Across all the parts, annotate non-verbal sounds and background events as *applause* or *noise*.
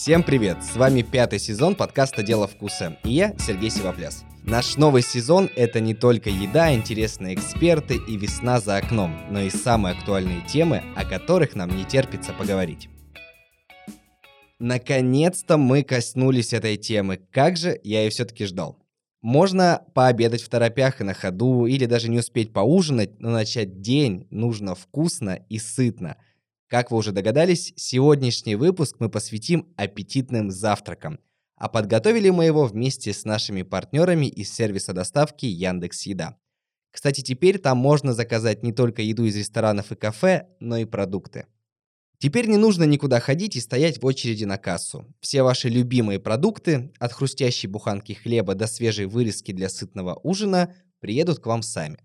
Всем привет! С вами пятый сезон подкаста «Дело вкуса» и я, Сергей Сивопляс. Наш новый сезон — это не только еда, интересные эксперты и весна за окном, но и самые актуальные темы, о которых нам не терпится поговорить. Наконец-то мы коснулись этой темы. Как же я ее все-таки ждал. Можно пообедать в торопях и на ходу, или даже не успеть поужинать, но начать день нужно вкусно и сытно — как вы уже догадались, сегодняшний выпуск мы посвятим аппетитным завтракам. А подготовили мы его вместе с нашими партнерами из сервиса доставки Яндекс Еда. Кстати, теперь там можно заказать не только еду из ресторанов и кафе, но и продукты. Теперь не нужно никуда ходить и стоять в очереди на кассу. Все ваши любимые продукты, от хрустящей буханки хлеба до свежей вырезки для сытного ужина, приедут к вам сами.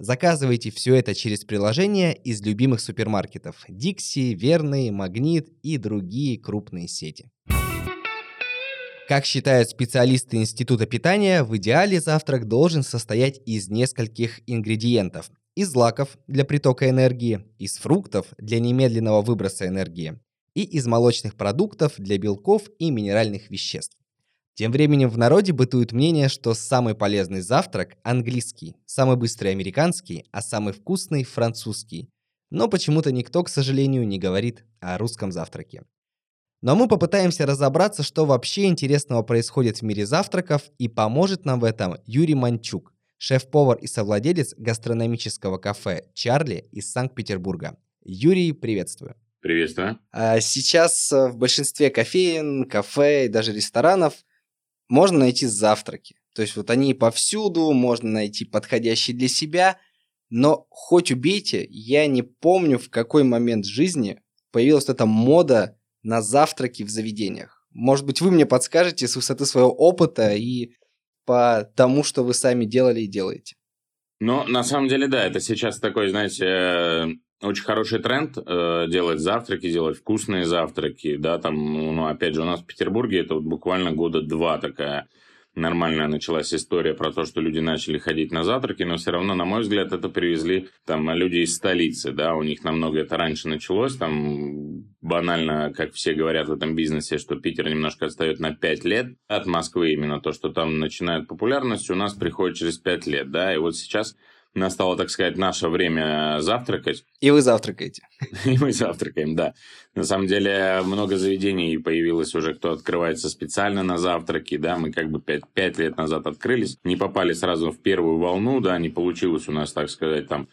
Заказывайте все это через приложение из любимых супермаркетов Dixie, Верный, Магнит и другие крупные сети. Как считают специалисты Института питания, в идеале завтрак должен состоять из нескольких ингредиентов. Из злаков для притока энергии, из фруктов для немедленного выброса энергии и из молочных продуктов для белков и минеральных веществ. Тем временем в народе бытует мнение, что самый полезный завтрак – английский, самый быстрый – американский, а самый вкусный – французский. Но почему-то никто, к сожалению, не говорит о русском завтраке. Но мы попытаемся разобраться, что вообще интересного происходит в мире завтраков, и поможет нам в этом Юрий Манчук, шеф-повар и совладелец гастрономического кафе «Чарли» из Санкт-Петербурга. Юрий, приветствую. Приветствую. А сейчас в большинстве кофеин, кафе и даже ресторанов можно найти завтраки. То есть вот они повсюду, можно найти подходящие для себя, но хоть убейте, я не помню, в какой момент жизни появилась эта мода на завтраки в заведениях. Может быть, вы мне подскажете с высоты своего опыта и по тому, что вы сами делали и делаете. Ну, на самом деле, да, это сейчас такой, знаете, э, очень хороший тренд э, делать завтраки, делать вкусные завтраки, да, там, ну, опять же, у нас в Петербурге это вот буквально года два такая нормальная началась история про то, что люди начали ходить на завтраки, но все равно, на мой взгляд, это привезли там люди из столицы, да, у них намного это раньше началось, там банально, как все говорят в этом бизнесе, что Питер немножко отстает на 5 лет от Москвы, именно то, что там начинает популярность, у нас приходит через 5 лет, да, и вот сейчас настало, так сказать, наше время завтракать. И вы завтракаете. *laughs* И мы завтракаем, да. На самом деле, много заведений появилось уже, кто открывается специально на завтраки, да, мы как бы пять, пять лет назад открылись, не попали сразу в первую волну, да, не получилось у нас, так сказать, там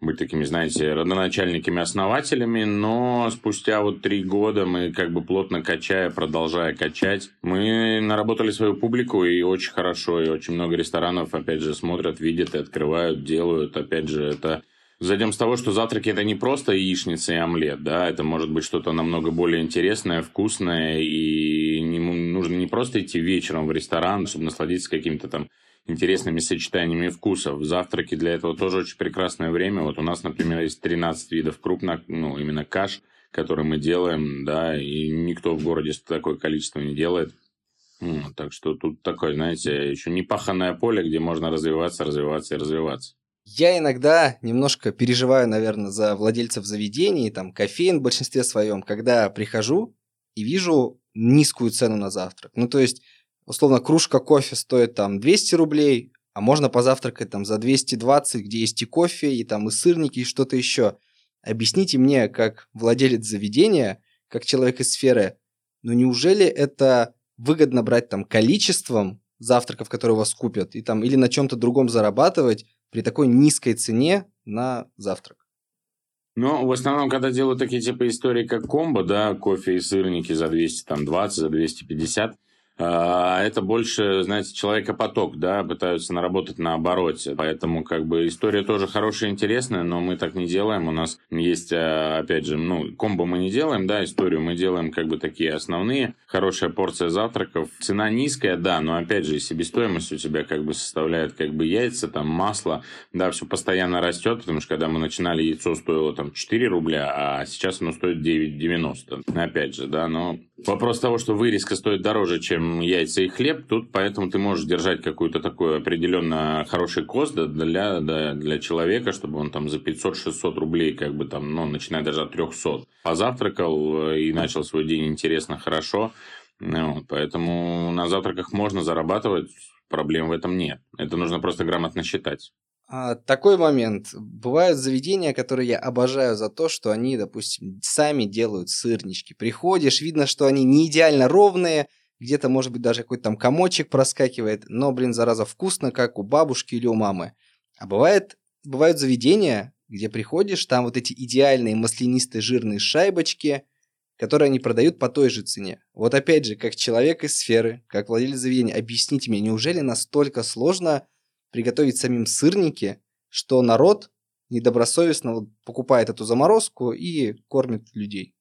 быть такими, знаете, родоначальниками-основателями, но спустя вот три года мы как бы плотно качая, продолжая качать, мы наработали свою публику и очень хорошо, и очень много ресторанов, опять же, смотрят, видят и открывают, делают, опять же, это Зайдем с того, что завтраки это не просто яичница и омлет, да, это может быть что-то намного более интересное, вкусное, и не, нужно не просто идти вечером в ресторан, чтобы насладиться каким-то там интересными сочетаниями вкусов. Завтраки для этого тоже очень прекрасное время. Вот у нас, например, есть 13 видов крупных, ну, именно каш, которые мы делаем, да, и никто в городе такое количество не делает. Ну, так что тут такое, знаете, еще не паханное поле, где можно развиваться, развиваться и развиваться. Я иногда немножко переживаю, наверное, за владельцев заведений, там, кофеин в большинстве своем, когда прихожу и вижу низкую цену на завтрак. Ну, то есть условно, кружка кофе стоит там 200 рублей, а можно позавтракать там за 220, где есть и кофе, и там и сырники, и что-то еще. Объясните мне, как владелец заведения, как человек из сферы, ну неужели это выгодно брать там количеством завтраков, которые вас купят, и там или на чем-то другом зарабатывать при такой низкой цене на завтрак? Ну, в основном, когда делают такие типа истории, как комбо, да, кофе и сырники за 220, за 250, а, это больше, знаете, человека-поток, да, пытаются наработать на обороте. Поэтому, как бы, история тоже хорошая, интересная, но мы так не делаем. У нас есть, а, опять же, ну, комбо мы не делаем, да, историю мы делаем, как бы, такие основные. Хорошая порция завтраков. Цена низкая, да, но, опять же, себестоимость у тебя, как бы, составляет, как бы, яйца, там, масло, да, все постоянно растет, потому что, когда мы начинали, яйцо стоило, там, 4 рубля, а сейчас оно стоит 9,90. Опять же, да, но Вопрос того, что вырезка стоит дороже, чем яйца и хлеб, тут поэтому ты можешь держать какую-то такую определенно хороший кост для, для, для человека, чтобы он там за 500-600 рублей, как бы там, ну, начиная даже от 300, позавтракал и начал свой день интересно, хорошо. Ну, вот, поэтому на завтраках можно зарабатывать, проблем в этом нет. Это нужно просто грамотно считать. А, такой момент. Бывают заведения, которые я обожаю за то, что они, допустим, сами делают сырнички. Приходишь, видно, что они не идеально ровные, где-то, может быть, даже какой-то там комочек проскакивает, но, блин, зараза, вкусно, как у бабушки или у мамы. А бывает, бывают заведения, где приходишь, там вот эти идеальные маслянистые жирные шайбочки, которые они продают по той же цене. Вот опять же, как человек из сферы, как владелец заведения, объясните мне, неужели настолько сложно приготовить самим сырники, что народ недобросовестно покупает эту заморозку и кормит людей.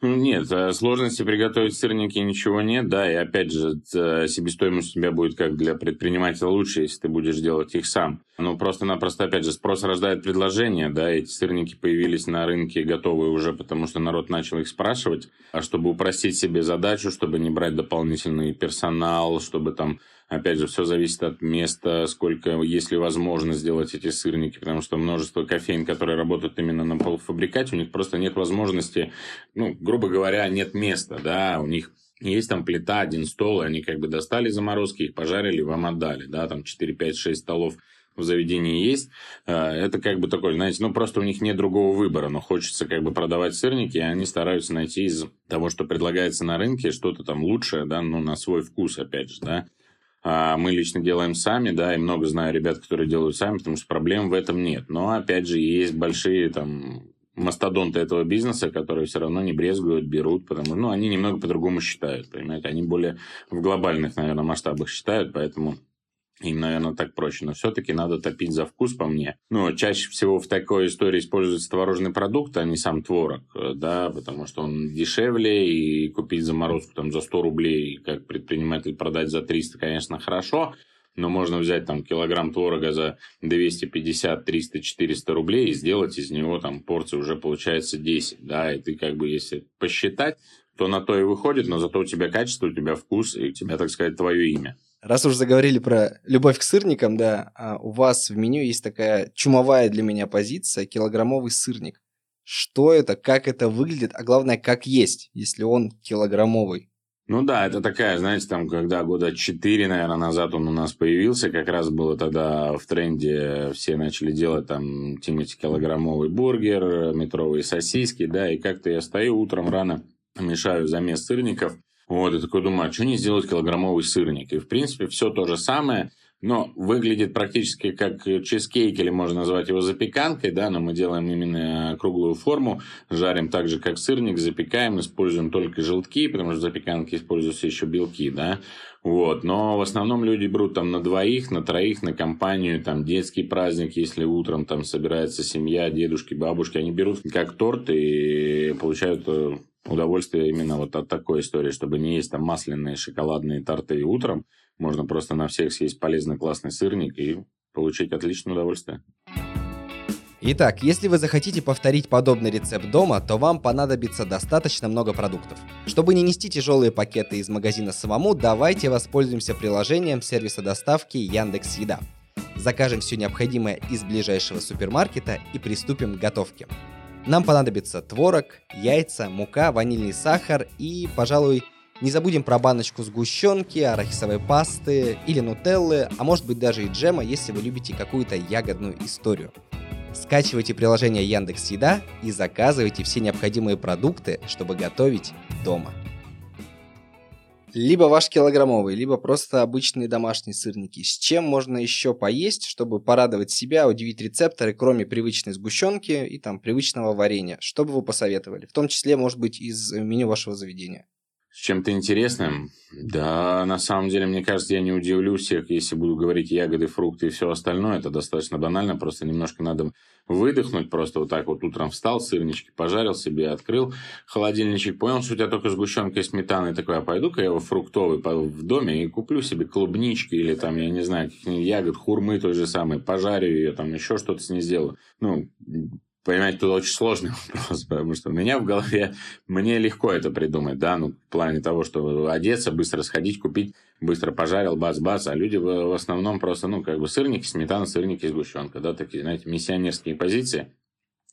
Нет, сложности приготовить сырники ничего нет, да, и опять же, себестоимость у тебя будет как для предпринимателя лучше, если ты будешь делать их сам. Ну, просто-напросто, опять же, спрос рождает предложение, да, эти сырники появились на рынке готовые уже, потому что народ начал их спрашивать, а чтобы упростить себе задачу, чтобы не брать дополнительный персонал, чтобы там Опять же, все зависит от места, сколько, есть ли возможность сделать эти сырники, потому что множество кофеин, которые работают именно на полуфабрикате, у них просто нет возможности, ну, грубо говоря, нет места, да, у них есть там плита, один стол, и они как бы достали заморозки, их пожарили, вам отдали, да, там 4, 5, 6 столов в заведении есть. А, это как бы такой, знаете, ну просто у них нет другого выбора, но хочется как бы продавать сырники, и они стараются найти из того, что предлагается на рынке, что-то там лучшее, да, ну на свой вкус, опять же, да. А, мы лично делаем сами, да, и много знаю ребят, которые делают сами, потому что проблем в этом нет. Но, опять же, есть большие там мастодонты этого бизнеса, которые все равно не брезгуют, берут, потому что ну, они немного по-другому считают, понимаете, они более в глобальных, наверное, масштабах считают, поэтому им, наверное, так проще. Но все-таки надо топить за вкус, по мне. Ну, чаще всего в такой истории используется творожный продукт, а не сам творог, э, да, потому что он дешевле, и купить заморозку там за 100 рублей, как предприниматель продать за 300, конечно, хорошо, но можно взять там килограмм творога за 250, 300, 400 рублей и сделать из него там порции уже получается 10, да, и ты как бы, если посчитать, то на то и выходит, но зато у тебя качество, у тебя вкус, и у тебя, так сказать, твое имя. Раз уж заговорили про любовь к сырникам, да, а у вас в меню есть такая чумовая для меня позиция – килограммовый сырник. Что это, как это выглядит, а главное, как есть, если он килограммовый? Ну да, это такая, знаете, там, когда года четыре, наверное, назад он у нас появился, как раз было тогда в тренде, все начали делать там Тимати килограммовый бургер, метровые сосиски, да, и как-то я стою утром рано, мешаю замес сырников, вот, и такой думаю, а что не сделать килограммовый сырник? И, в принципе, все то же самое, но выглядит практически как чизкейк, или можно назвать его запеканкой, да, но мы делаем именно круглую форму, жарим так же, как сырник, запекаем, используем только желтки, потому что в запеканке используются еще белки, да, вот, но в основном люди берут там на двоих, на троих, на компанию, там детский праздник, если утром там собирается семья, дедушки, бабушки, они берут как торт и получают э, удовольствие именно вот от такой истории, чтобы не есть там масляные шоколадные торты утром, можно просто на всех съесть полезный классный сырник и получить отличное удовольствие. Итак, если вы захотите повторить подобный рецепт дома, то вам понадобится достаточно много продуктов. Чтобы не нести тяжелые пакеты из магазина самому, давайте воспользуемся приложением сервиса доставки Яндекс Еда. Закажем все необходимое из ближайшего супермаркета и приступим к готовке. Нам понадобится творог, яйца, мука, ванильный сахар и, пожалуй, не забудем про баночку сгущенки, арахисовой пасты или нутеллы, а может быть даже и джема, если вы любите какую-то ягодную историю. Скачивайте приложение Яндекс Еда и заказывайте все необходимые продукты, чтобы готовить дома. Либо ваш килограммовый, либо просто обычные домашние сырники. С чем можно еще поесть, чтобы порадовать себя, удивить рецепторы, кроме привычной сгущенки и там привычного варенья? Что бы вы посоветовали? В том числе, может быть, из меню вашего заведения. Чем-то интересным? Да, на самом деле, мне кажется, я не удивлю всех, если буду говорить ягоды, фрукты и все остальное. Это достаточно банально, просто немножко надо выдохнуть. Просто вот так вот утром встал, сырнички пожарил себе, открыл холодильничек, понял, что у тебя только сгущенка и сметана. И такой, а пойду-ка я его фруктовый в доме и куплю себе клубнички или там, я не знаю, каких-нибудь ягод, хурмы той же самой, пожарю ее, там еще что-то с ней сделаю. Ну, понимаете, тут очень сложный *laughs* вопрос, потому что у меня в голове, мне легко это придумать, да, ну, в плане того, что одеться, быстро сходить, купить, быстро пожарил, бац-бац, а люди в, основном просто, ну, как бы сырники, сметана, сырники, сгущенка, да, такие, знаете, миссионерские позиции.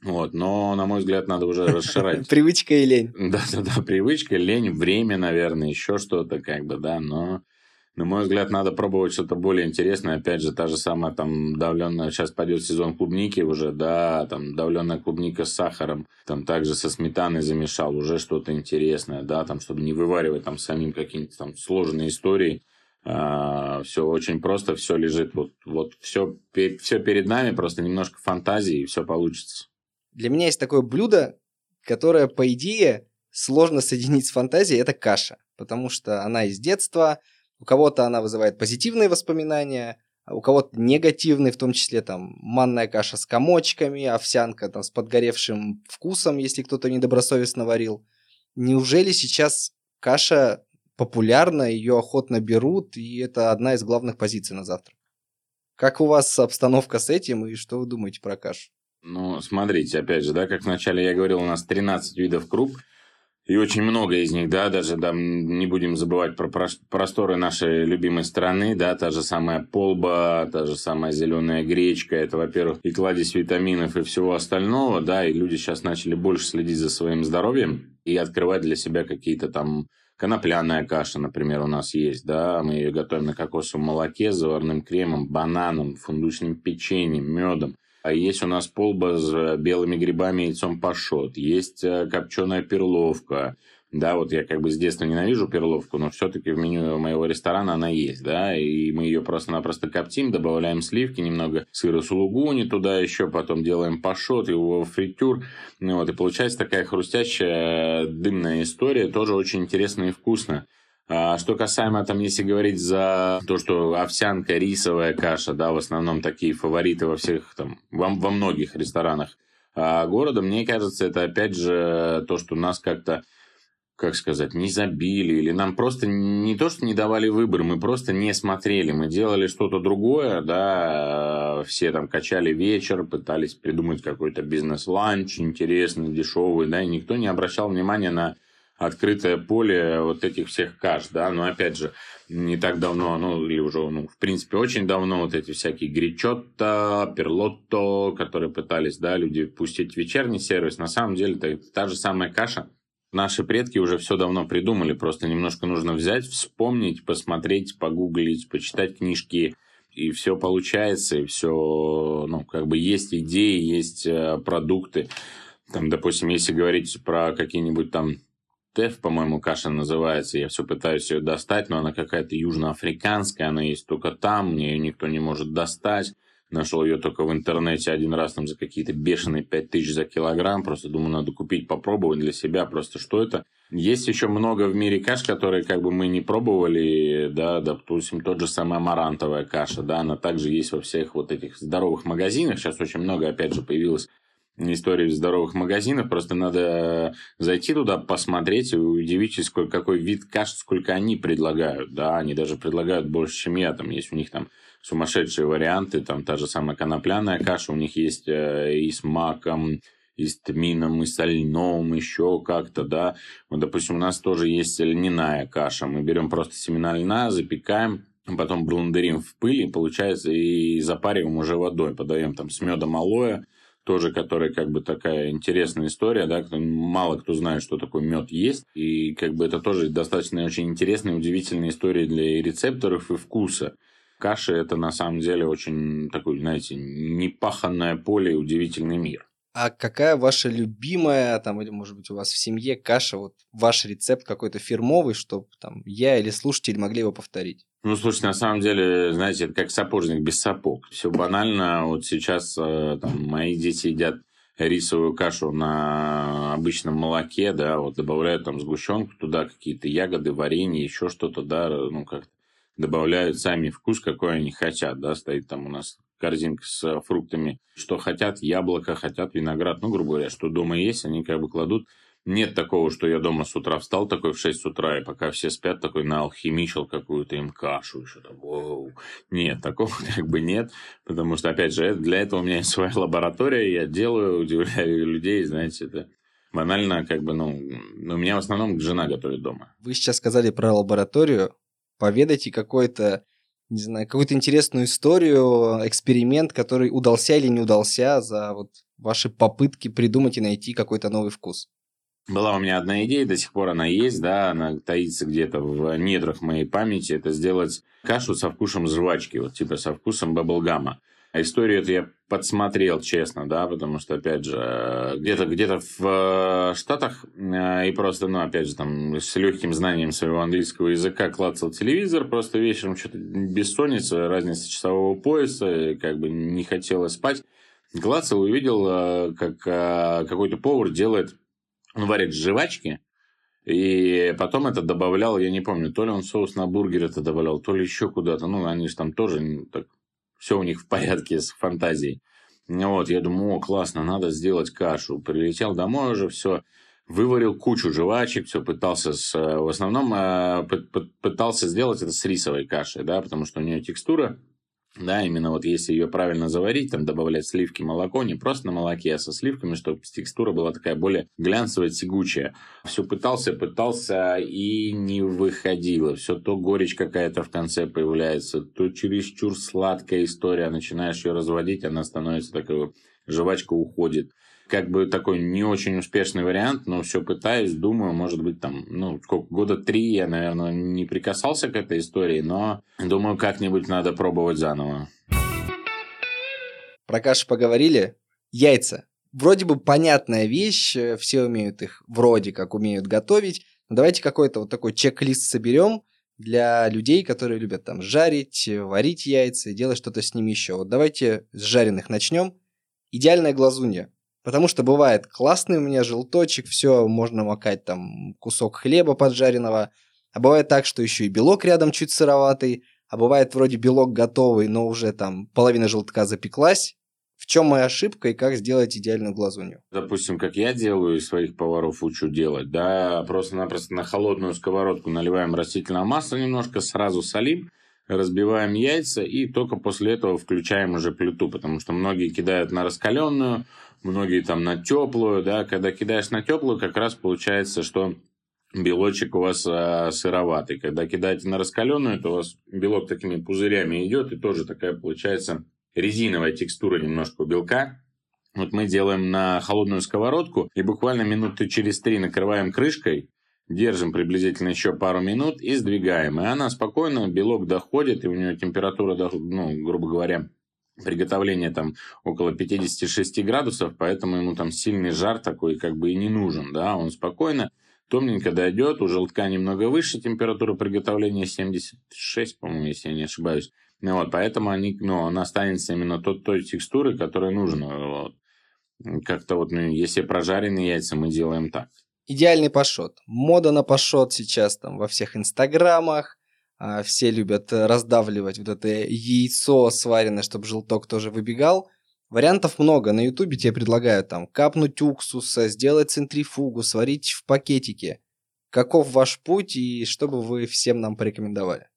Вот, но, на мой взгляд, надо уже расширять. *laughs* Привычка и лень. Да-да-да, привычка, лень, время, наверное, еще что-то, как бы, да, но на мой взгляд, надо пробовать что-то более интересное. Опять же, та же самая там давленная, сейчас пойдет сезон клубники уже, да, там давленная клубника с сахаром, там также со сметаной замешал, уже что-то интересное, да, там, чтобы не вываривать там самим какие-нибудь там сложные истории. А, все очень просто, все лежит, вот, вот все, все перед нами, просто немножко фантазии, и все получится. Для меня есть такое блюдо, которое, по идее, сложно соединить с фантазией, это каша, потому что она из детства – у кого-то она вызывает позитивные воспоминания, а у кого-то негативные, в том числе там манная каша с комочками, овсянка там с подгоревшим вкусом, если кто-то недобросовестно варил. Неужели сейчас каша популярна, ее охотно берут, и это одна из главных позиций на завтрак? Как у вас обстановка с этим, и что вы думаете про кашу? Ну, смотрите, опять же, да, как вначале я говорил, у нас 13 видов круп – и очень много из них, да, даже да, не будем забывать про просторы нашей любимой страны, да, та же самая полба, та же самая зеленая гречка, это, во-первых, и кладезь витаминов и всего остального, да, и люди сейчас начали больше следить за своим здоровьем и открывать для себя какие-то там конопляная каша, например, у нас есть, да, мы ее готовим на кокосовом молоке заварным кремом, бананом, фундучным печеньем, медом. А есть у нас полба с белыми грибами и яйцом пашот. Есть э, копченая перловка. Да, вот я как бы с детства ненавижу перловку, но все-таки в меню моего ресторана она есть, да, и мы ее просто-напросто коптим, добавляем сливки, немного сыра сулугуни туда еще, потом делаем пашот, его фритюр, ну, вот, и получается такая хрустящая дымная история, тоже очень интересно и вкусно. А что касаемо, там, если говорить за то, что овсянка, рисовая каша, да, в основном такие фавориты во всех, там, во, во многих ресторанах а города, мне кажется, это опять же то, что нас как-то как сказать, не забили, или нам просто не то, что не давали выбор, мы просто не смотрели, мы делали что-то другое, да, все там качали вечер, пытались придумать какой-то бизнес-ланч интересный, дешевый, да, и никто не обращал внимания на открытое поле вот этих всех каш, да, но опять же, не так давно, ну, или уже, ну, в принципе, очень давно вот эти всякие гречотто, перлотто, которые пытались, да, люди пустить вечерний сервис, на самом деле это та же самая каша. Наши предки уже все давно придумали, просто немножко нужно взять, вспомнить, посмотреть, погуглить, почитать книжки, и все получается, и все, ну, как бы есть идеи, есть э, продукты. Там, допустим, если говорить про какие-нибудь там Теф, по-моему, каша называется. Я все пытаюсь ее достать, но она какая-то южноафриканская, она есть только там, мне ее никто не может достать. Нашел ее только в интернете один раз там за какие-то бешеные 5 тысяч за килограмм. Просто думаю, надо купить, попробовать для себя просто, что это. Есть еще много в мире каш, которые как бы мы не пробовали, да, допустим, тот же самый амарантовая каша, да, она также есть во всех вот этих здоровых магазинах. Сейчас очень много, опять же, появилось истории здоровых магазинов. Просто надо зайти туда, посмотреть и удивитесь, сколько, какой вид каш, сколько они предлагают. Да, они даже предлагают больше, чем я. Там есть у них там сумасшедшие варианты. Там та же самая конопляная каша у них есть э, и с маком, и с тмином, и с льном, еще как-то, да. Вот, допустим, у нас тоже есть льняная каша. Мы берем просто семена льна, запекаем, потом блендерим в пыли, получается, и запариваем уже водой. Подаем там с медом алоэ, тоже, которая как бы такая интересная история, да, мало кто знает, что такое мед есть, и как бы это тоже достаточно очень интересная, удивительная история для рецепторов и вкуса. Каши это на самом деле очень такой, знаете, непаханное поле и удивительный мир. А какая ваша любимая, там, или, может быть, у вас в семье каша, вот ваш рецепт какой-то фирмовый, чтобы там я или слушатели могли его повторить? Ну, слушайте, на самом деле, знаете, это как сапожник без сапог. Все банально. Вот сейчас э, там, мои дети едят рисовую кашу на обычном молоке, да, вот добавляют там сгущенку туда, какие-то ягоды, варенье, еще что-то, да, ну, как добавляют сами вкус, какой они хотят, да, стоит там у нас корзинка с фруктами, что хотят, яблоко, хотят виноград, ну, грубо говоря, что дома есть, они как бы кладут Нет такого, что я дома с утра встал такой в 6 утра, и пока все спят, такой наалхимичил какую-то им кашу еще там. Воу. Нет, такого *laughs* как бы нет, потому что, опять же, для этого у меня есть *laughs* своя лаборатория, я делаю, удивляю людей, знаете, это банально как бы, ну, у меня в основном жена готовит дома. Вы сейчас сказали про лабораторию, поведайте какой-то не знаю, какую-то интересную историю, эксперимент, который удался или не удался за вот ваши попытки придумать и найти какой-то новый вкус. Была у меня одна идея, до сих пор она есть, да, она таится где-то в недрах моей памяти, это сделать кашу со вкусом жвачки, вот типа со вкусом баблгама. А историю эту я подсмотрел, честно, да, потому что, опять же, где-то где в э, Штатах э, и просто, ну, опять же, там, с легким знанием своего английского языка клацал телевизор, просто вечером что-то бессонница, разница часового пояса, как бы не хотелось спать. Клацал, увидел, э, как какой-то повар делает, варит жвачки, и потом это добавлял, я не помню, то ли он соус на бургер это добавлял, то ли еще куда-то. Ну, они же там тоже так все у них в порядке с фантазией. Вот, я думаю, о, классно, надо сделать кашу. Прилетел домой уже, все, выварил кучу жвачек, все пытался с... В основном э, пытался сделать это с рисовой кашей, да, потому что у нее текстура да, именно вот если ее правильно заварить, там добавлять сливки, молоко, не просто на молоке, а со сливками, чтобы текстура была такая более глянцевая, тягучая. Все пытался, пытался и не выходило. Все то горечь какая-то в конце появляется, то чересчур сладкая история. Начинаешь ее разводить, она становится такой, жвачка уходит как бы такой не очень успешный вариант, но все пытаюсь, думаю, может быть, там, ну, сколько, года три я, наверное, не прикасался к этой истории, но думаю, как-нибудь надо пробовать заново. Про кашу поговорили. Яйца. Вроде бы понятная вещь, э, все умеют их вроде как умеют готовить. Но давайте какой-то вот такой чек-лист соберем для людей, которые любят там жарить, варить яйца и делать что-то с ними еще. Вот давайте с жареных начнем. Идеальная глазунья. Потому что бывает классный у меня желточек, все, можно макать там кусок хлеба поджаренного. А бывает так, что еще и белок рядом чуть сыроватый. А бывает вроде белок готовый, но уже там половина желтка запеклась. В чем моя ошибка и как сделать идеальную глазунью? Допустим, как я делаю, и своих поваров учу делать, да, просто-напросто на холодную сковородку наливаем растительное масло немножко, сразу солим, разбиваем яйца и только после этого включаем уже плиту, потому что многие кидают на раскаленную, многие там на теплую, да, когда кидаешь на теплую, как раз получается, что белочек у вас а, сыроватый. Когда кидаете на раскаленную, то у вас белок такими пузырями идет, и тоже такая получается резиновая текстура немножко у белка. Вот мы делаем на холодную сковородку и буквально минуты через три накрываем крышкой, держим приблизительно еще пару минут и сдвигаем. И она спокойно, белок доходит, и у нее температура, ну, грубо говоря, приготовление там около 56 градусов, поэтому ему там сильный жар такой как бы и не нужен, да, он спокойно, томненько дойдет, у желтка немного выше температура приготовления 76, по-моему, если я не ошибаюсь, ну вот, поэтому они, ну, он останется именно тот, той текстуры, которая нужна, вот. Как-то вот, ну, если прожаренные яйца, мы делаем так. Идеальный пашот. Мода на пашот сейчас там во всех инстаграмах, все любят э, раздавливать вот это яйцо сваренное, чтобы желток тоже выбегал. Вариантов много. На ютубе тебе предлагают там капнуть уксуса, сделать центрифугу, сварить в пакетике. Каков ваш путь и что бы вы всем нам порекомендовали?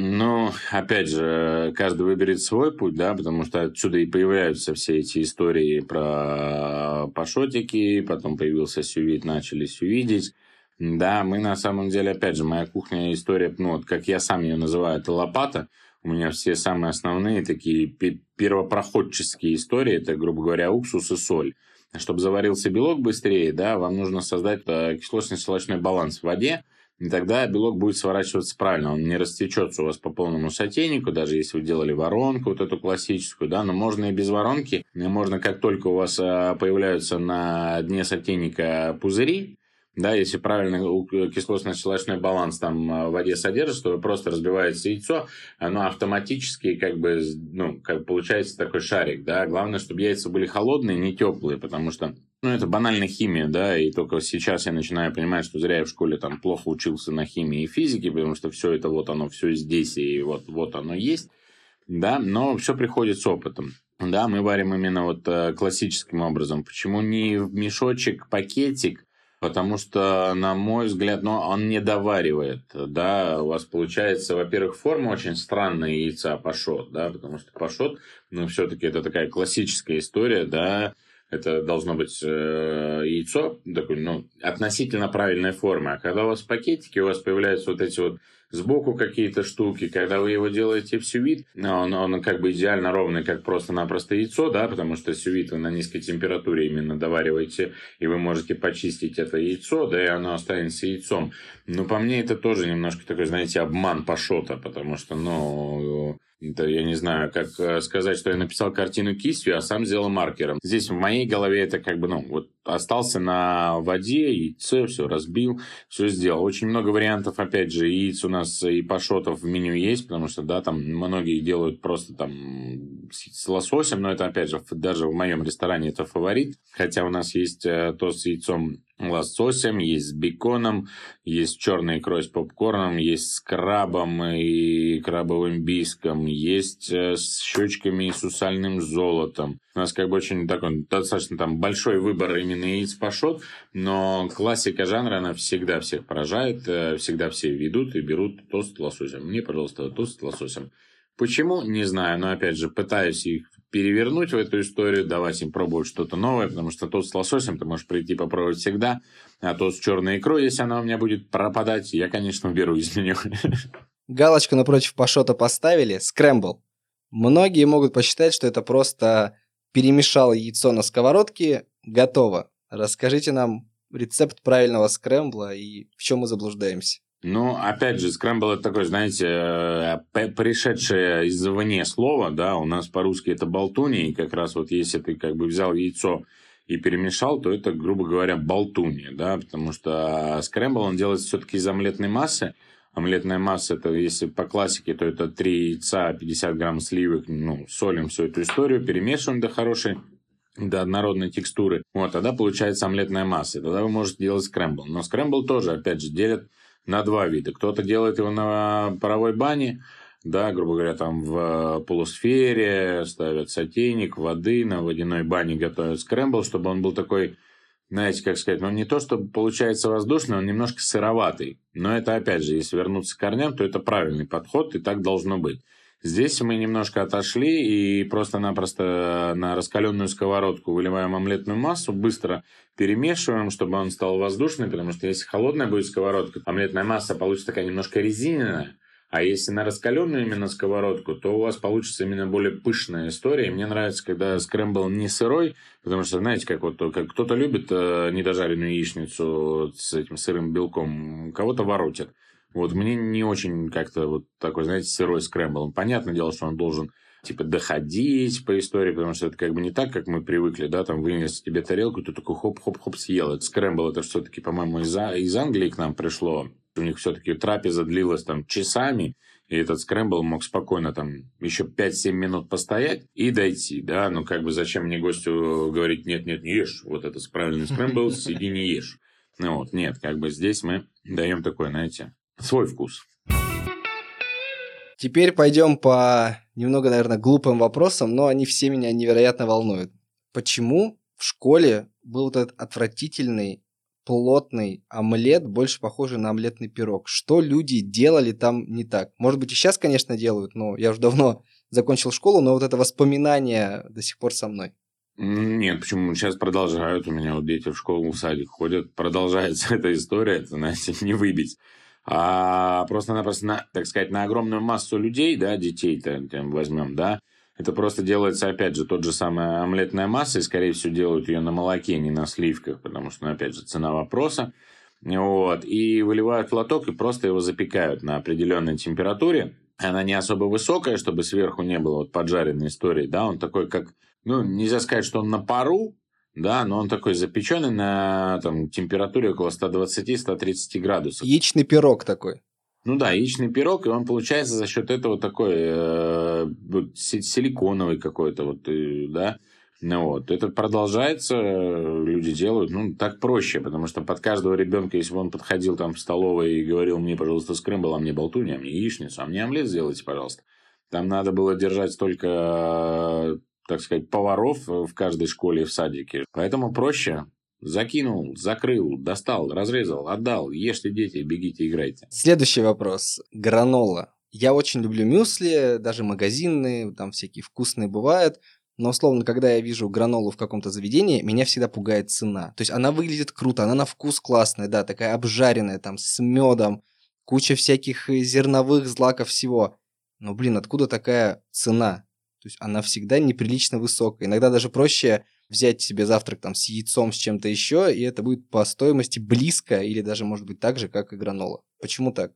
Ну, опять же, каждый выберет свой путь, да, потому что отсюда и появляются все эти истории про пашотики, потом появился сювит, начали сювидить. Да, мы на самом деле, опять же, моя кухня история, ну вот как я сам ее называю, это лопата. У меня все самые основные такие первопроходческие истории, это, грубо говоря, уксус и соль. Чтобы заварился белок быстрее, да, вам нужно создать э, кислотно-щелочной баланс в воде, и тогда белок будет сворачиваться правильно, он не растечется у вас по полному сотейнику, даже если вы делали воронку, вот эту классическую, да, но можно и без воронки, можно как только у вас э, появляются на дне сотейника пузыри, да, если правильно кислотно-щелочной баланс там а, в воде содержится, то просто разбивается яйцо, оно автоматически как бы, ну, как получается такой шарик, да. Главное, чтобы яйца были холодные, не теплые, потому что ну, это банальная химия, да, и только сейчас я начинаю понимать, что зря я в школе там плохо учился на химии и физике, потому что все это вот оно, все здесь, и вот, вот оно есть, да, но все приходит с опытом. Да, мы варим именно вот э, классическим образом. Почему не в мешочек, пакетик, Потому что, на мой взгляд, ну, он не доваривает, да, у вас получается, во-первых, форма очень странная яйца пашот, да, потому что пашот, ну, все-таки это такая классическая история, да, это должно быть э, яйцо, такой, ну, относительно правильной формы, а когда у вас пакетики, у вас появляются вот эти вот сбоку какие-то штуки. Когда вы его делаете в сювит, он, он как бы идеально ровный, как просто-напросто яйцо, да, потому что сювит вы на низкой температуре именно довариваете, и вы можете почистить это яйцо, да, и оно останется яйцом. Но по мне это тоже немножко такой, знаете, обман пашота, потому что, ну, это я не знаю, как э, сказать, что я написал картину кистью, а сам сделал маркером. Здесь в моей голове это как бы, ну, вот остался на воде, яйцо, все разбил, все сделал. Очень много вариантов, опять же, яиц у нас и пашотов в меню есть, потому что, да, там многие делают просто там с лососем, но это, опять же, даже в моем ресторане это фаворит. Хотя у нас есть э, то с яйцом лососем, есть с беконом, есть черной икрой с попкорном, есть с крабом и крабовым биском, есть э, с щечками и сусальным золотом. У нас как бы очень такой достаточно там большой выбор именно яиц пашот, но классика жанра, она всегда всех поражает, э, всегда все ведут и берут тост с лососем. Мне, пожалуйста, тост с лососем. Почему? Не знаю, но опять же пытаюсь их перевернуть в эту историю, давать им пробовать что-то новое, потому что тот с лососем ты можешь прийти попробовать всегда, а тот с черной икрой, если она у меня будет пропадать, я, конечно, уберу из меню. Галочку напротив пашота поставили, скрэмбл. Многие могут посчитать, что это просто перемешал яйцо на сковородке, готово. Расскажите нам рецепт правильного скрэмбла и в чем мы заблуждаемся. Ну, опять же, скрэмбл это такое, знаете, э, пришедшее извне слово, да, у нас по-русски это болтунья, и как раз вот если ты как бы взял яйцо и перемешал, то это, грубо говоря, болтунья, да, потому что скрэмбл, он делается все-таки из омлетной массы, омлетная масса, это если по классике, то это 3 яйца, 50 грамм сливок, ну, солим всю эту историю, перемешиваем до хорошей до однородной текстуры. Вот, тогда получается омлетная масса. Тогда вы можете делать скрэмбл. Но скрэмбл тоже, опять же, делят на два вида. Кто-то делает его на паровой бане, да, грубо говоря, там в полусфере, ставят сотейник, воды, на водяной бане готовят скрэмбл, чтобы он был такой, знаете, как сказать, ну не то, что получается воздушный, он немножко сыроватый. Но это, опять же, если вернуться к корням, то это правильный подход, и так должно быть. Здесь мы немножко отошли и просто-напросто на раскаленную сковородку выливаем омлетную массу, быстро перемешиваем, чтобы он стал воздушный, потому что если холодная будет сковородка, омлетная масса получится такая немножко резиновая, а если на раскаленную именно сковородку, то у вас получится именно более пышная история. И мне нравится, когда скрэмбл не сырой, потому что, знаете, как вот как кто-то любит э, недожаренную яичницу с этим сырым белком, кого-то воротит. Вот мне не очень как-то вот такой, знаете, сырой скрэмбл. Понятное дело, что он должен типа доходить по истории, потому что это как бы не так, как мы привыкли, да, там вынес тебе тарелку, ты такой хоп-хоп-хоп съел. Это скрэмбл, это все-таки, по-моему, из, из Англии к нам пришло. У них все-таки трапеза длилась там часами, и этот скрэмбл мог спокойно там еще 5-7 минут постоять и дойти, да, ну как бы зачем мне гостю говорить, нет-нет, не ешь, вот это правильный скрэмбл, *laughs* сиди не ешь. Ну вот, нет, как бы здесь мы даем такой, знаете, свой вкус. Теперь пойдем по немного, наверное, глупым вопросам, но они все меня невероятно волнуют. Почему в школе был вот этот отвратительный плотный омлет, больше похожий на омлетный пирог? Что люди делали там не так? Может быть, и сейчас, конечно, делают, но я уже давно *laughs* закончил школу, но вот это воспоминание до сих пор со мной. Нет, почему? Сейчас продолжают. У меня вот дети в школу, в садик ходят. Продолжается *laughs* эта история. Это, знаете, не выбить а просто-напросто, на, так сказать, на огромную массу людей, да, детей-то возьмем, да, это просто делается, опять же, тот же самый омлетная масса, и, скорее всего, делают ее на молоке, не на сливках, потому что, ну, опять же, цена вопроса. Вот, и выливают в лоток и просто его запекают на определенной температуре. Она не особо высокая, чтобы сверху не было вот поджаренной истории, да, он такой, как, ну, нельзя сказать, что он на пару, да, но он такой запеченный на там, температуре около 120-130 градусов. Яичный пирог такой. Ну да, яичный пирог, и он получается за счет этого такой э, вот, силиконовый какой-то, вот, э, да. Ну вот, это продолжается, люди делают, ну, так проще, потому что под каждого ребенка, если бы он подходил там в столовой и говорил мне, пожалуйста, скрэмбл, а мне болтунья, а мне яичницу, а мне омлет сделайте, пожалуйста. Там надо было держать столько так сказать, поваров в каждой школе и в садике. Поэтому проще. Закинул, закрыл, достал, разрезал, отдал. Ешьте, дети, бегите, играйте. Следующий вопрос. Гранола. Я очень люблю мюсли, даже магазинные, там всякие вкусные бывают. Но, условно, когда я вижу гранолу в каком-то заведении, меня всегда пугает цена. То есть она выглядит круто, она на вкус классная, да, такая обжаренная, там, с медом, куча всяких э, зерновых злаков всего. Но, блин, откуда такая цена? То есть она всегда неприлично высокая. Иногда даже проще взять себе завтрак там с яйцом, с чем-то еще, и это будет по стоимости близко или даже, может быть, так же, как и гранола. Почему так?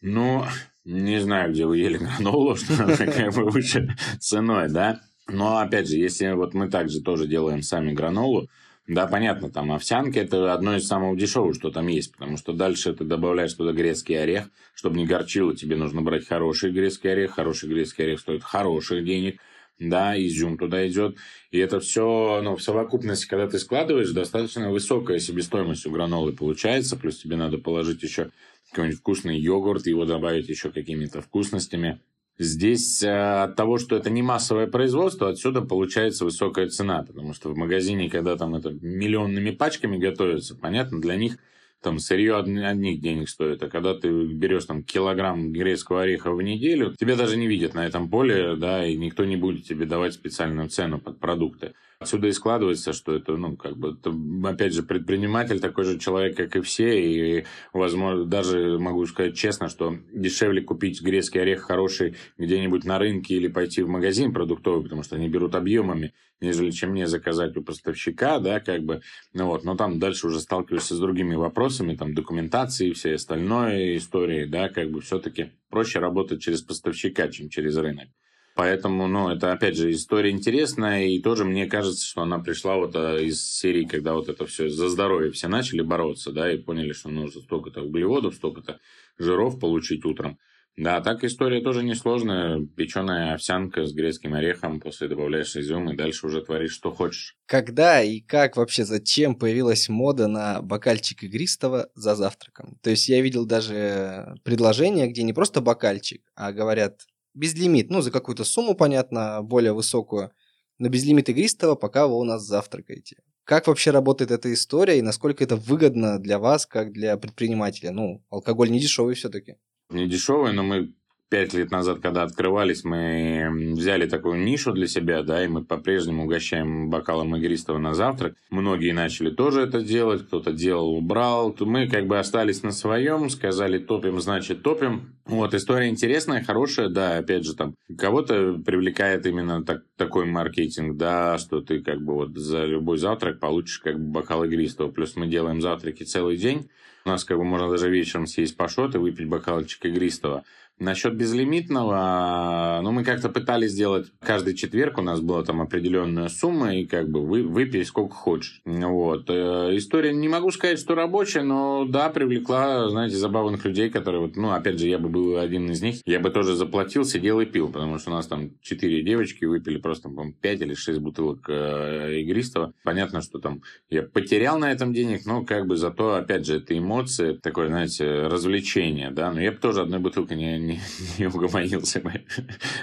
Ну, не знаю, где вы ели гранолу, *laughs* что она как бы выше ценой, да? Но, опять же, если вот мы также тоже делаем сами гранолу, да, понятно, там овсянка – это одно из самых дешевых, что там есть, потому что дальше ты добавляешь туда грецкий орех, чтобы не горчило, тебе нужно брать хороший грецкий орех, хороший грецкий орех стоит хороших денег, да, изюм туда идет, и это все, ну, в совокупности, когда ты складываешь, достаточно высокая себестоимость у гранолы получается, плюс тебе надо положить еще какой-нибудь вкусный йогурт, его добавить еще какими-то вкусностями, Здесь э, от того, что это не массовое производство, отсюда получается высокая цена, потому что в магазине, когда там это миллионными пачками готовится, понятно, для них там сырье одних денег стоит, а когда ты берешь там килограмм грецкого ореха в неделю, тебя даже не видят на этом поле, да, и никто не будет тебе давать специальную цену под продукты. Отсюда и складывается, что это, ну, как бы, это, опять же, предприниматель такой же человек, как и все, и, возможно, даже могу сказать честно, что дешевле купить грецкий орех хороший где-нибудь на рынке или пойти в магазин продуктовый, потому что они берут объемами, нежели чем мне заказать у поставщика, да, как бы, ну вот, но там дальше уже сталкиваешься с другими вопросами, там, документации и все остальное истории, да, как бы все-таки проще работать через поставщика, чем через рынок. Поэтому, ну, это, опять же, история интересная, и тоже мне кажется, что она пришла вот а, из серии, когда вот это все за здоровье все начали бороться, да, и поняли, что нужно столько-то углеводов, столько-то жиров получить утром. Да, так история тоже несложная. Печеная овсянка с грецким орехом, после добавляешь изюм и дальше уже творишь, что хочешь. Когда и как вообще, зачем появилась мода на бокальчик игристого за завтраком? То есть я видел даже предложение, где не просто бокальчик, а говорят безлимит, ну, за какую-то сумму, понятно, более высокую, но безлимит игристого, пока вы у нас завтракаете. Как вообще работает эта история и насколько это выгодно для вас, как для предпринимателя? Ну, алкоголь не дешевый все-таки. Не дешевый, но мы пять лет назад, когда открывались, мы взяли такую нишу для себя, да, и мы по-прежнему угощаем бокалом игристого на завтрак. Многие начали тоже это делать, кто-то делал, убрал. Мы как бы остались на своем, сказали топим, значит топим. Вот, история интересная, хорошая, да, опять же, там, кого-то привлекает именно так, такой маркетинг, да, что ты как бы вот за любой завтрак получишь как бы бокал игристого. Плюс мы делаем завтраки целый день. У нас как бы можно даже вечером съесть пашот и выпить бокалчик игристого. Насчет безлимитного, ну, мы как-то пытались сделать каждый четверг, у нас была там определенная сумма, и как бы вы, выпей сколько хочешь. Вот. Э, история, не могу сказать, что рабочая, но да, привлекла, знаете, забавных людей, которые вот, ну, опять же, я бы был один из них, я бы тоже заплатил, сидел и пил, потому что у нас там четыре девочки выпили просто, по 5 или 6 бутылок э, игристого. Понятно, что там я потерял на этом денег, но как бы зато, опять же, это эмоции, такое, знаете, развлечение, да, но я бы тоже одной бутылкой не, не, не угомонился бы.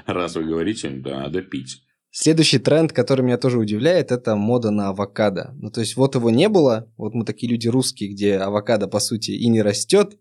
Раз вы говорите, да, надо пить. Следующий тренд, который меня тоже удивляет, это мода на авокадо. Ну, то есть вот его не было, вот мы такие люди русские, где авокадо, по сути, и не растет,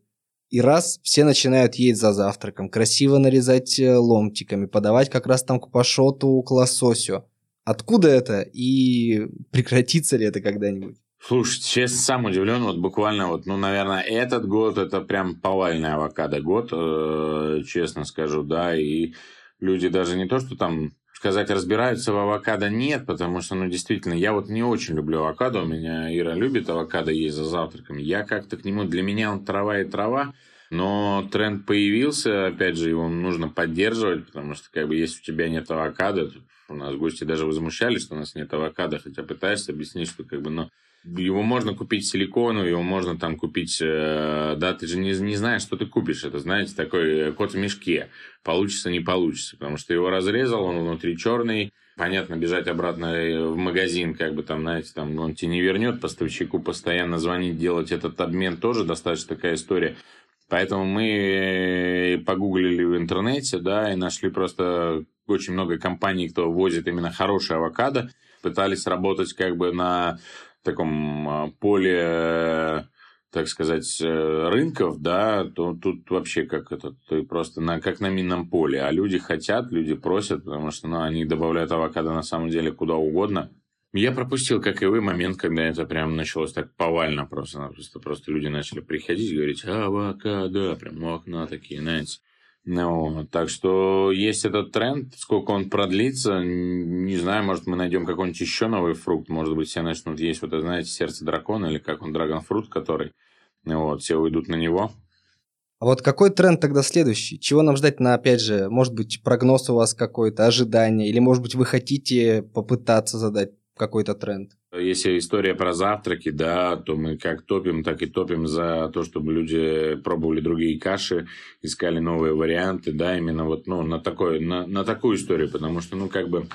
и раз все начинают есть за завтраком, красиво нарезать э, ломтиками, подавать как раз там к пашоту, к лососю. Откуда это и прекратится ли это когда-нибудь? Слушай, честно, сам удивлен. Вот буквально, вот, ну, наверное, этот год это прям повальный авокадо год, э, честно скажу, да. И люди даже не то, что там сказать, разбираются в авокадо, нет, потому что, ну, действительно, я вот не очень люблю авокадо. У меня Ира любит авокадо есть за завтраком. Я как-то к нему, для меня он трава и трава. Но тренд появился, опять же, его нужно поддерживать, потому что, как бы, если у тебя нет авокадо, у нас гости даже возмущались, что у нас нет авокадо, хотя пытаешься объяснить, что, как бы, ну, его можно купить силикону, его можно там купить, э, да, ты же не, не знаешь, что ты купишь. Это, знаете, такой кот в мешке. Получится, не получится. Потому что его разрезал, он внутри черный. Понятно, бежать обратно в магазин, как бы там, знаете, там он тебе не вернет, поставщику постоянно звонить, делать этот обмен тоже достаточно такая история. Поэтому мы погуглили в интернете, да, и нашли просто очень много компаний, кто возит именно хороший авокадо, пытались работать как бы на таком а, поле так сказать, э, рынков, да, то тут вообще как это, ты просто на, как на минном поле. А люди хотят, люди просят, потому что ну, они добавляют авокадо на самом деле куда угодно. Я пропустил, как и вы, момент, когда это прям началось так повально просто. Просто, просто люди начали приходить и говорить, авокадо, прям окна такие, знаете. Ну, так что есть этот тренд, сколько он продлится, не знаю, может мы найдем какой-нибудь еще новый фрукт, может быть все начнут есть, вот, знаете, сердце дракона или как он, драгонфрут, который, вот, все уйдут на него. А вот какой тренд тогда следующий? Чего нам ждать на, опять же, может быть, прогноз у вас какой-то, ожидание, или, может быть, вы хотите попытаться задать какой-то тренд? Если история про завтраки, да, то мы как топим, так и топим за то, чтобы люди пробовали другие каши, искали новые варианты, да, именно вот, ну, на, такой, на, на такую историю, потому что, ну, как бы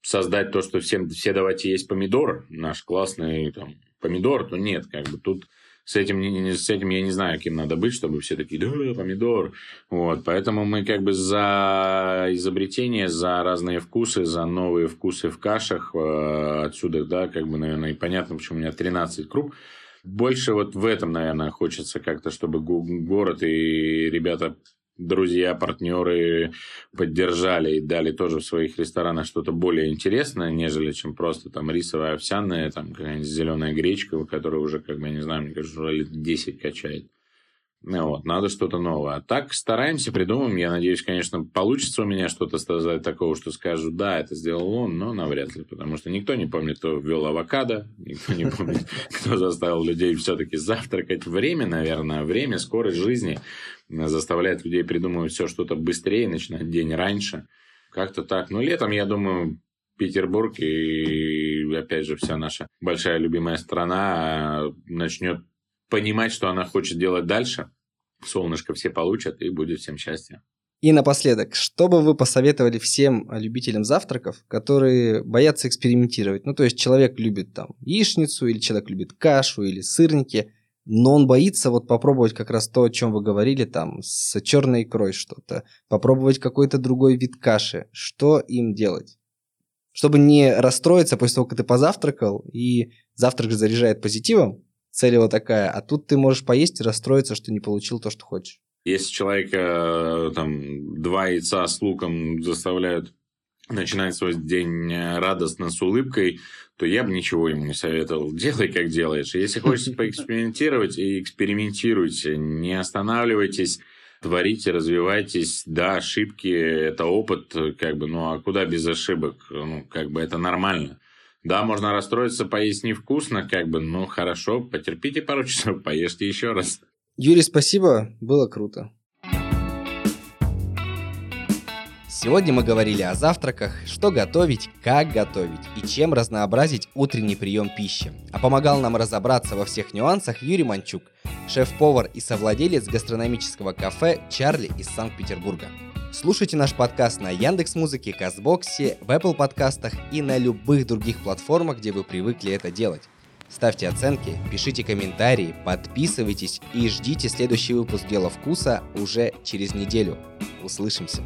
создать то, что всем, все давайте есть помидор, наш классный там, помидор, то нет, как бы тут с этим, с этим я не знаю, кем надо быть, чтобы все такие, да, помидор. Вот, поэтому мы как бы за изобретение, за разные вкусы, за новые вкусы в кашах. Э, отсюда, да, как бы, наверное, и понятно, почему у меня 13 круг. Больше вот в этом, наверное, хочется как-то, чтобы город и ребята друзья, партнеры поддержали и дали тоже в своих ресторанах что-то более интересное, нежели чем просто там рисовая овсяная, там какая-нибудь зеленая гречка, которая уже, как бы, я не знаю, мне кажется, уже лет 10 качает. Ну, вот, надо что-то новое. Так стараемся, придумаем. Я надеюсь, конечно, получится у меня что-то сказать такого, что скажу, да, это сделал он, но навряд ли. Потому что никто не помнит, кто ввел авокадо, никто не помнит, *laughs* кто заставил людей все-таки завтракать. Время, наверное, время, скорость жизни заставляет людей придумывать все что-то быстрее, начинать день раньше. Как-то так. Но летом, я думаю, Петербург и, опять же, вся наша большая любимая страна начнет понимать, что она хочет делать дальше. Солнышко все получат, и будет всем счастье. И напоследок, что бы вы посоветовали всем любителям завтраков, которые боятся экспериментировать? Ну, то есть человек любит там яичницу, или человек любит кашу, или сырники, но он боится вот попробовать как раз то, о чем вы говорили, там, с черной икрой что-то, попробовать какой-то другой вид каши. Что им делать? Чтобы не расстроиться после того, как ты позавтракал, и завтрак же заряжает позитивом, цель его такая, а тут ты можешь поесть и расстроиться, что не получил то, что хочешь. Если человека э, там два яйца с луком заставляют начинать свой день э, радостно с улыбкой, то я бы ничего ему не советовал. Делай, как делаешь. Если хочешь *laughs* поэкспериментировать, и экспериментируйте. Не останавливайтесь, творите, развивайтесь. Да, ошибки – это опыт, как бы, ну, а куда без ошибок? Ну, как бы это нормально. Да, можно расстроиться, поесть невкусно, как бы, ну хорошо, потерпите пару *laughs* часов, поешьте еще раз. Юрий, спасибо, было круто. Сегодня мы говорили о завтраках, что готовить, как готовить и чем разнообразить утренний прием пищи. А помогал нам разобраться во всех нюансах Юрий Манчук, шеф-повар и совладелец гастрономического кафе «Чарли» из Санкт-Петербурга. Слушайте наш подкаст на Яндекс Музыке, Казбоксе, в Apple подкастах и на любых других платформах, где вы привыкли это делать. Ставьте оценки, пишите комментарии, подписывайтесь и ждите следующий выпуск «Дело вкуса» уже через неделю. Услышимся!